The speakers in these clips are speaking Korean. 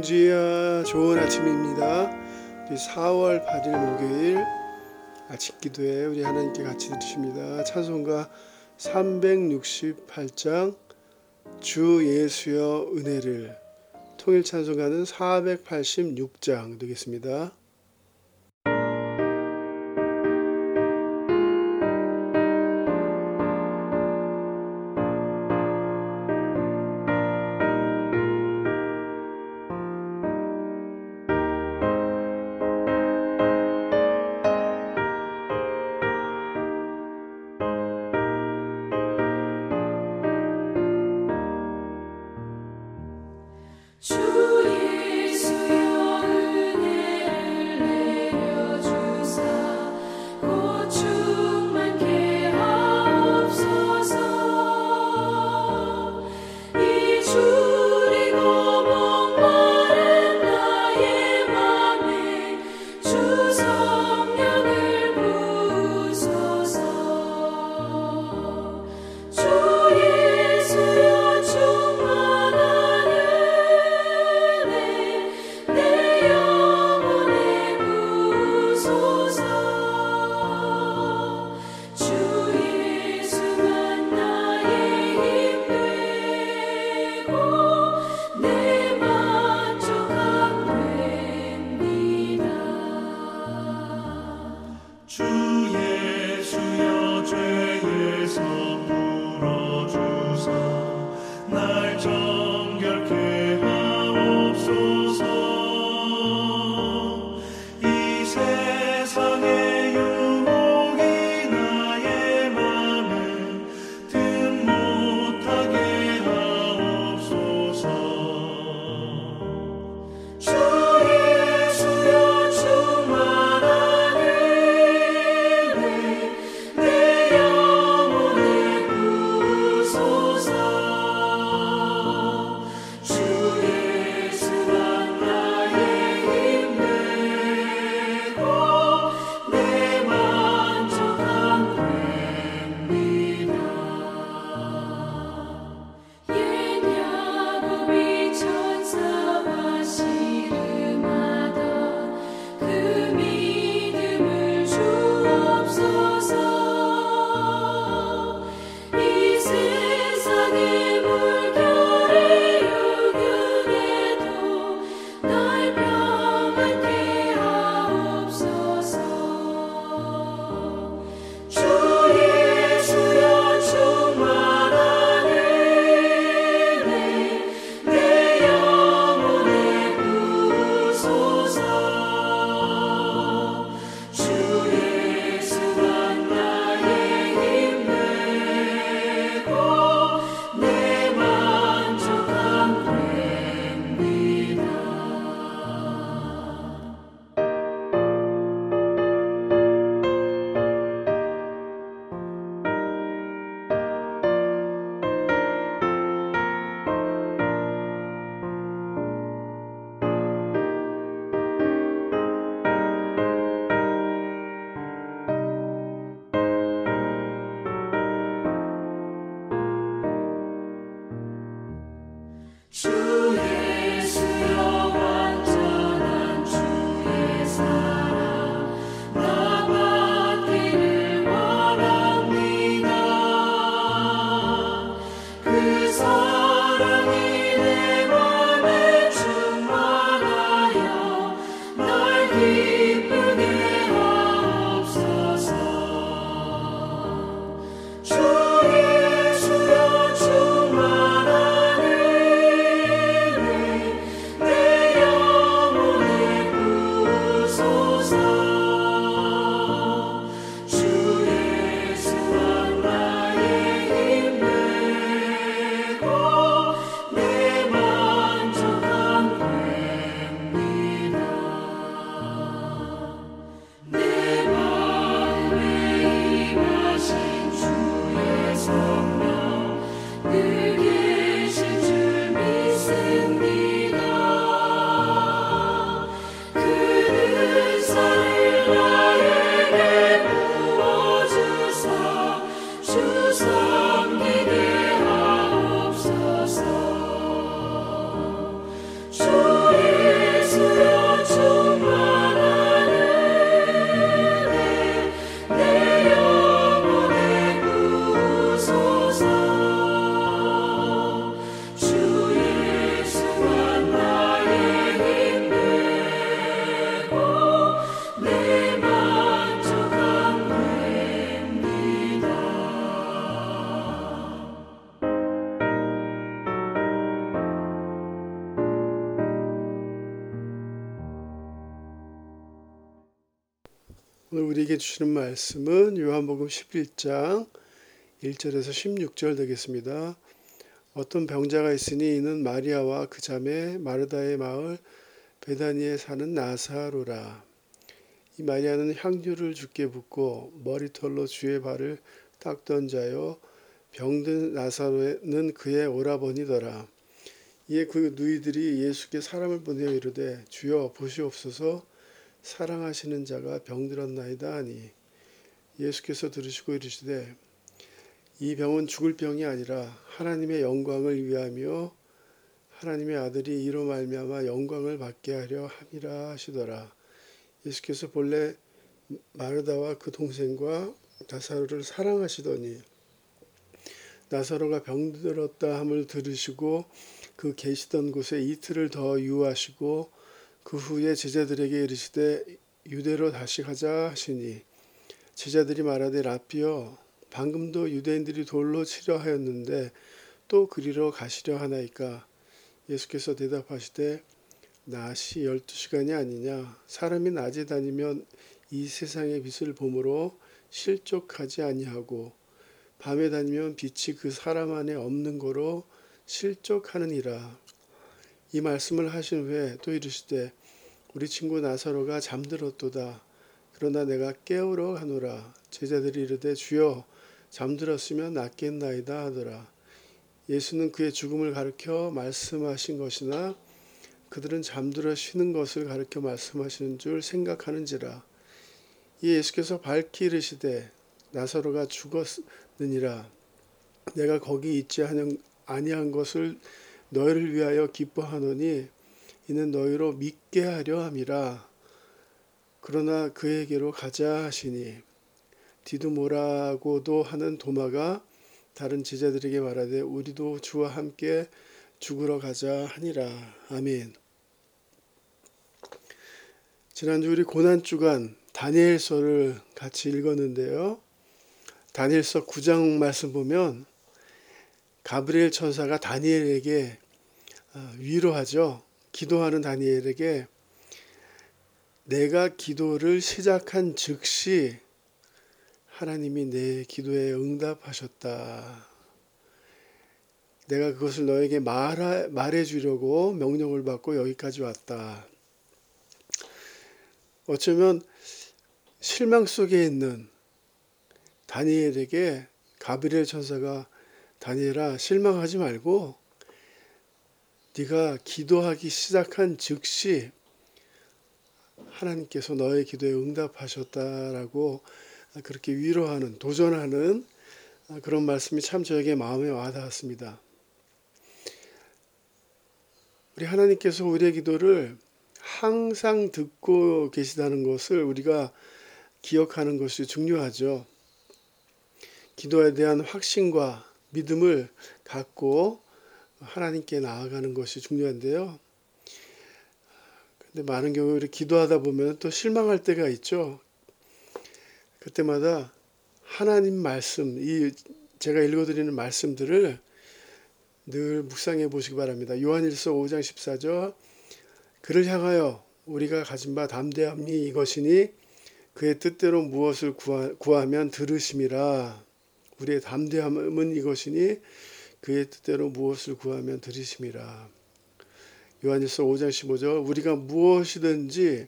봉지야 좋은 아침입니다. 우리 4월 8일 목요일 아침 기도에 우리 하나님께 같이 드십니다. 찬송가 368장 주 예수여 은혜를 통일 찬송가는 486장 되겠습니다. 주시는 말씀은 요한복음 11장 1절에서 16절 되겠습니다. 어떤 병자가 있으니 이는 마리아와 그 자매 마르다의 마을 베다니에 사는 나사로라. 이 마리아는 향유를 주께 붓고 머리털로 주의 발을 닦던 자요 병든 나사로는 그의 오라버니더라. 이에 그 누이들이 예수께 사람을 보내어 이르되 주여 보시옵소서 사랑하시는 자가 병들었나이다 하니 예수께서 들으시고 이르시되 이 병은 죽을 병이 아니라 하나님의 영광을 위하며 하나님의 아들이 이로 말미암아 영광을 받게 하려 함이라 하시더라. 예수께서 본래 마르다와 그 동생과 나사로를 사랑하시더니 나사로가 병들었다 함을 들으시고 그 계시던 곳에 이틀을 더 유하시고 그 후에 제자들에게 이르시되 유대로 다시 가자 하시니 제자들이 말하되 라비여 방금도 유대인들이 돌로 치려 하였는데 또 그리로 가시려 하나이까? 예수께서 대답하시되 낮이 열두 시간이 아니냐? 사람이 낮에 다니면 이 세상의 빛을 보므로 실족하지 아니하고 밤에 다니면 빛이 그 사람 안에 없는 거로 실족하느니라 이 말씀을 하신 후에 또 이르시되 우리 친구 나사로가 잠들었도다 그러나 내가 깨우러 가노라 제자들이 이르되 주여 잠들었으면 낫겠나이다 하더라 예수는 그의 죽음을 가르켜 말씀하신 것이나 그들은 잠들어 쉬는 것을 가르쳐 말씀하시는 줄 생각하는지라. 이 예수께서 밝히 이르시되 나사로가 죽었느니라. 내가 거기 있지 아니한 것을 너희를 위하여 기뻐하노니 이는 너희로 믿게 하려 함이라. 그러나 그에게로 가자 하시니 디두모라고도 하는 도마가 다른 제자들에게 말하되 우리도 주와 함께 죽으러 가자 하니라. 아멘. 지난주 우리 고난 주간 다니엘서를 같이 읽었는데요. 다니엘서 9장 말씀 보면 가브리엘 천사가 다니엘에게 어, 위로하죠. 기도하는 다니엘에게 내가 기도를 시작한 즉시 하나님이 내 기도에 응답하셨다. 내가 그것을 너에게 말하, 말해주려고 명령을 받고 여기까지 왔다. 어쩌면 실망 속에 있는 다니엘에게 가브리엘 천사가 다니엘아 실망하지 말고 네가 기도하기 시작한 즉시 하나님께서 너의 기도에 응답하셨다라고 그렇게 위로하는 도전하는 그런 말씀이 참 저에게 마음에 와닿았습니다. 우리 하나님께서 우리의 기도를 항상 듣고 계시다는 것을 우리가 기억하는 것이 중요하죠. 기도에 대한 확신과 믿음을 갖고 하나님께 나아가는 것이 중요한데요. 근데 많은 경우 이렇게 기도하다 보면 또 실망할 때가 있죠. 그때마다 하나님 말씀, 이 제가 읽어드리는 말씀들을 늘 묵상해 보시기 바랍니다. 요한일서 5장 14절 그를 향하여 우리가 가진 바 담대함이 이것이니 그의 뜻대로 무엇을 구하, 면 들으심이라 우리의 담대함은 이것이니 그의 뜻대로 무엇을 구하면 들으심이라. 요한일서 5장 15절 우리가 무엇이든지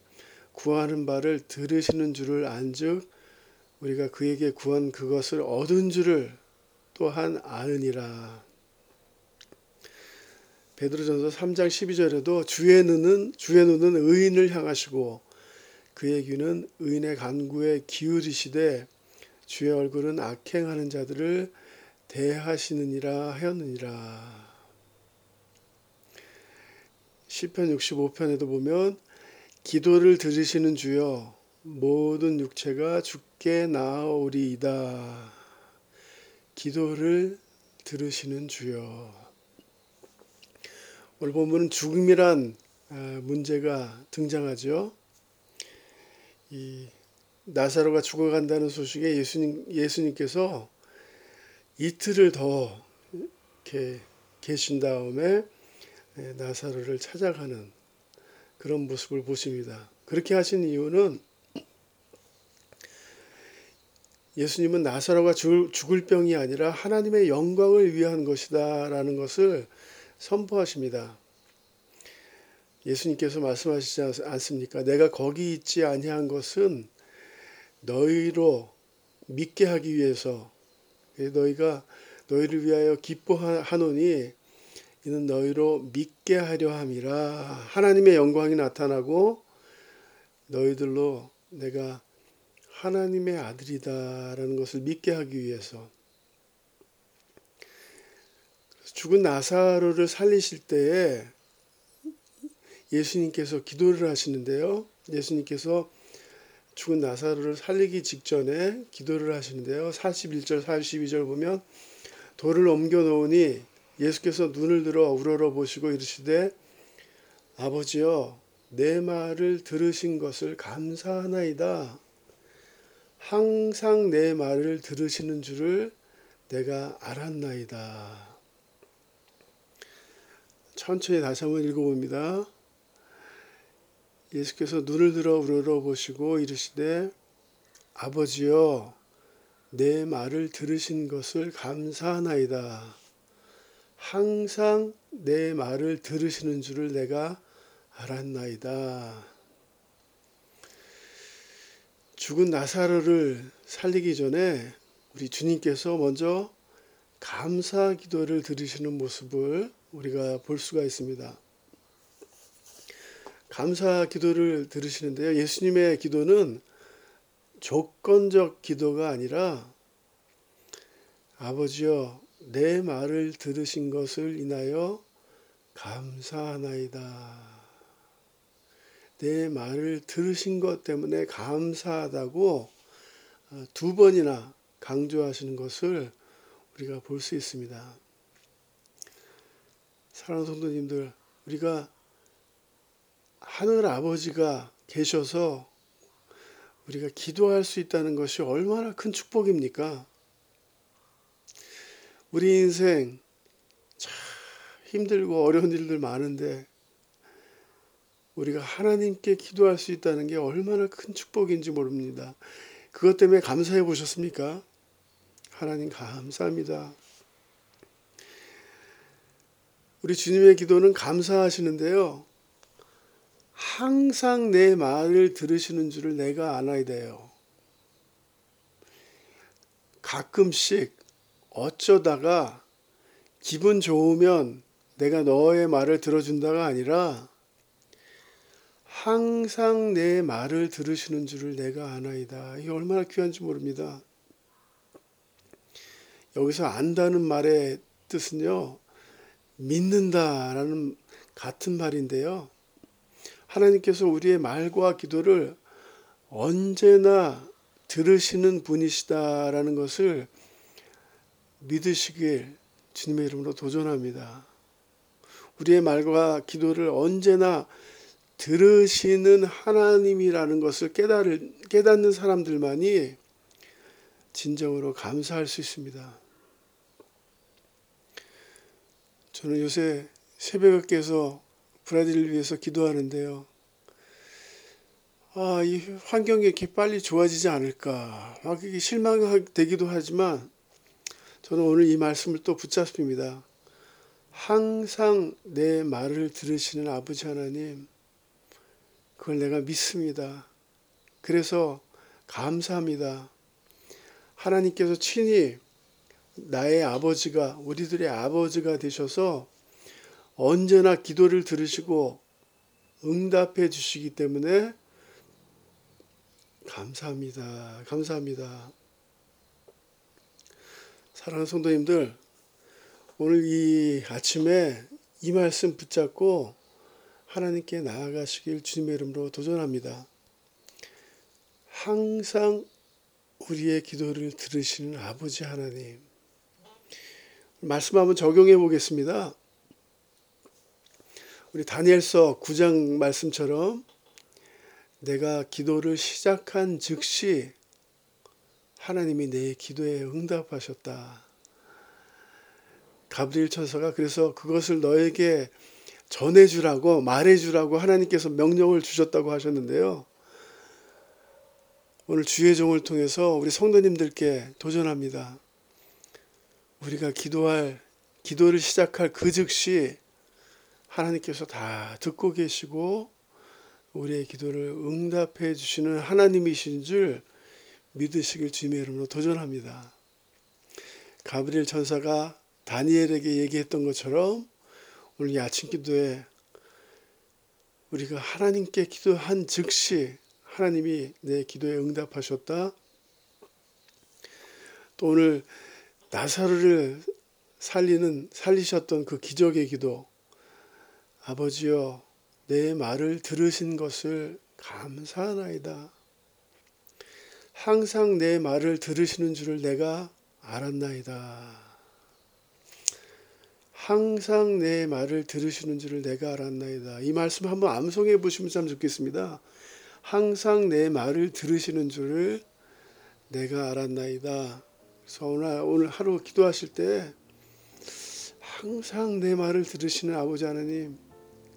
구하는 바를 들으시는 줄을 안즉 우리가 그에게 구한 그것을 얻은 줄을 또한 아느니라. 베드로전서 3장 12절에도 주의 눈은 주의 눈은 의인을 향하시고 그의 귀는 의인의 간구에 기울이시되 주의 얼굴은 악행하는 자들을 대하시느니라 하였느니라. 시편 65편에도 보면 기도를 들으시는 주여 모든 육체가 죽게 나오리이다. 기도를 들으시는 주여. 오늘 본문은 죽음이란 아, 문제가 등장하죠. 이 나사로가 죽어간다는 소식에 예수님 예수님께서 이틀을 더 이렇게 계신 다음에 예, 나사로를 찾아가는 그런 모습을 보십니다. 그렇게 하신 이유는 예수님은 나사로가 죽을 병이 아니라 하나님의 영광을 위한 것이다라는 것을 선포하십니다. 예수님께서 말씀하시지 않습니까? 내가 거기 있지 아니한 것은 너희로 믿게 하기 위해서 너희가 너희를 위하여 기뻐하노니 이는 너희로 믿게 하려 함이라 하나님의 영광이 나타나고 너희들로 내가 하나님의 아들이다라는 것을 믿게 하기 위해서 죽은 나사로를 살리실 때에 예수님께서 기도를 하시는데요. 예수님께서 죽은 나사로를 살리기 직전에 기도를 하시는데요. 41절, 42절 보면 돌을 옮겨 놓으니 예수께서 눈을 들어 우러러 보시고 이르시되 아버지여 내 말을 들으신 것을 감사하나이다. 항상 내 말을 들으시는 줄을 내가 알았나이다. 천천히 다시 한번 읽어봅니다. 예수께서 눈을 들어 우러러 보시고 이르시되 아버지여 내 말을 들으신 것을 감사하나이다. 항상 내 말을 들으시는 줄을 내가 알았나이다. 죽은 나사로를 살리기 전에 우리 주님께서 먼저 감사 기도를 들으시는 모습을 우리가 볼 수가 있습니다. 감사 기도를 들으시는데요. 예수님의 기도는 조건적 기도가 아니라 아버지여 내 말을 들으신 것을 인하여 감사하나이다. 내 말을 들으신 것 때문에 감사하다고 어, 두 번이나 강조하시는 것을 우리가 볼 수 있습니다. 사랑하는 성도님들, 우리가 하늘 아버지가 계셔서 우리가 기도할 수 있다는 것이 얼마나 큰 축복입니까? 우리 인생 참 힘들고 어려운 일들 많은데 우리가 하나님께 기도할 수 있다는 게 얼마나 큰 축복인지 모릅니다. 그것 때문에 감사해 보셨습니까? 하나님 감사합니다. 우리 주님의 기도는 감사하시는데요. 항상 내 말을 들으시는 줄을 내가 알아야 돼요. 가끔씩 어쩌다가 기분 좋으면 내가 너의 말을 들어준다가 아니라 항상 내 말을 들으시는 줄을 내가 아나이다. 이게 얼마나 귀한지 모릅니다. 여기서 안다는 말의 뜻은요, 믿는다라는 같은 말인데요. 하나님께서 우리의 말과 기도를 언제나 들으시는 분이시다라는 것을 믿으시길 주님의 이름으로 도전합니다. 우리의 말과 기도를 언제나 들으시는 하나님이라는 것을 깨달을, 깨닫는 사람들만이 진정으로 감사할 수 있습니다. 저는 요새 새벽에서 브라질을 위해서 기도하는데요. 아, 이 환경이 이렇게 빨리 좋아지지 않을까. 막 실망되기도 하지만 저는 오늘 이 말씀을 또 붙잡습니다. 항상 내 말을 들으시는 아버지 하나님, 그걸 내가 믿습니다. 그래서 감사합니다. 하나님께서 친히 나의 아버지가, 우리들의 아버지가 되셔서 언제나 기도를 들으시고 응답해 주시기 때문에 감사합니다. 감사합니다. 사랑하는 성도님들, 오늘 이 아침에 이 말씀 붙잡고 하나님께 나아가시길 주님의 이름으로 도전합니다. 항상 우리의 기도를 들으시는 아버지 하나님. 말씀 한번 적용해 보겠습니다. 우리 다니엘서 9장 말씀처럼 내가 기도를 시작한 즉시 하나님이 내 기도에 응답하셨다. 가브리엘 천사가 그래서 그것을 너에게 전해주라고 말해주라고 하나님께서 명령을 주셨다고 하셨는데요. 오늘 주의 종을 통해서 우리 성도님들께 도전합니다. 우리가 기도할 기도를 시작할 그 즉시 하나님께서 다 듣고 계시고 우리의 기도를 응답해 주시는 하나님이신 줄 믿으시길 주님의 이름으로 도전합니다. 가브리엘 천사가 다니엘에게 얘기했던 것처럼 오늘 이 아침 기도에 우리가 하나님께 기도한 즉시 하나님이 내 기도에 응답하셨다. 또 오늘 나사로를 살리는 살리셨던 그 기적의 기도 아버지여 내 말을 들으신 것을 감사하나이다. 항상 내 말을 들으시는 줄을 내가 알았나이다. 항상 내 말을 들으시는 줄을 내가 알았나이다. 이 말씀 한번 암송해 보시면 참 좋겠습니다. 항상 내 말을 들으시는 줄을 내가 알았나이다. 그래서 오늘, 오늘 하루 기도하실 때 항상 내 말을 들으시는 아버지 하나님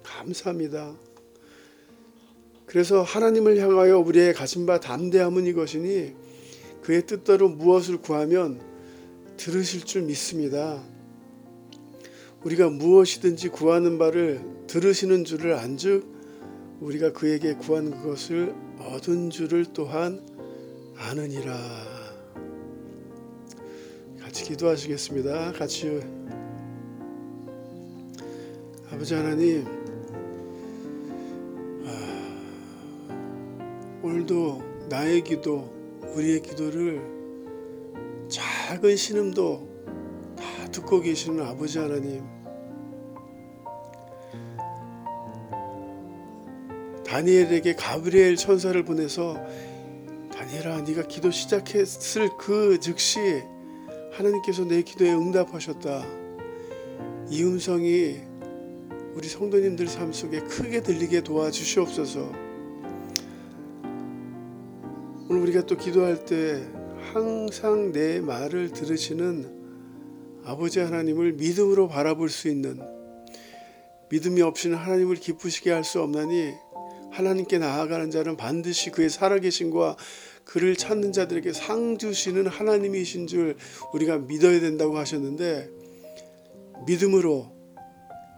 감사합니다. 그래서 하나님을 향하여 우리의 가진 바 담대함은 이것이니 그의 뜻대로 무엇을 구하면 들으실 줄 믿습니다. 우리가 무엇이든지 구하는 바를 들으시는 줄을 안즉 우리가 그에게 구한 그것을 얻은 줄을 또한 아느니라. 같이 기도하시겠습니다. 같이 아버지 하나님 오늘도 나의 기도, 우리의 기도를 작은 신음도 다 듣고 계시는 아버지 하나님 다니엘에게 가브리엘 천사를 보내서 다니엘아 네가 기도 시작했을 그 즉시 하나님께서 내 기도에 응답하셨다. 이 음성이 우리 성도님들 삶 속에 크게 들리게 도와주시옵소서. 오늘 우리가 또 기도할 때 항상 내 말을 들으시는 아버지 하나님을 믿음으로 바라볼 수 있는 믿음이 없이는 하나님을 기쁘시게 할 수 없나니 하나님께 나아가는 자는 반드시 그의 살아계심과 그를 찾는 자들에게 상 주시는 하나님이신 줄 우리가 믿어야 된다고 하셨는데 믿음으로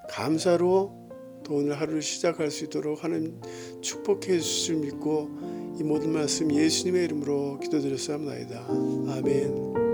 감사로 또 오늘 하루를 시작할 수 있도록 하나님 축복해 주실 줄 믿고 이 모든 말씀 예수님의 이름으로 기도드렸사옵나이다. 아멘.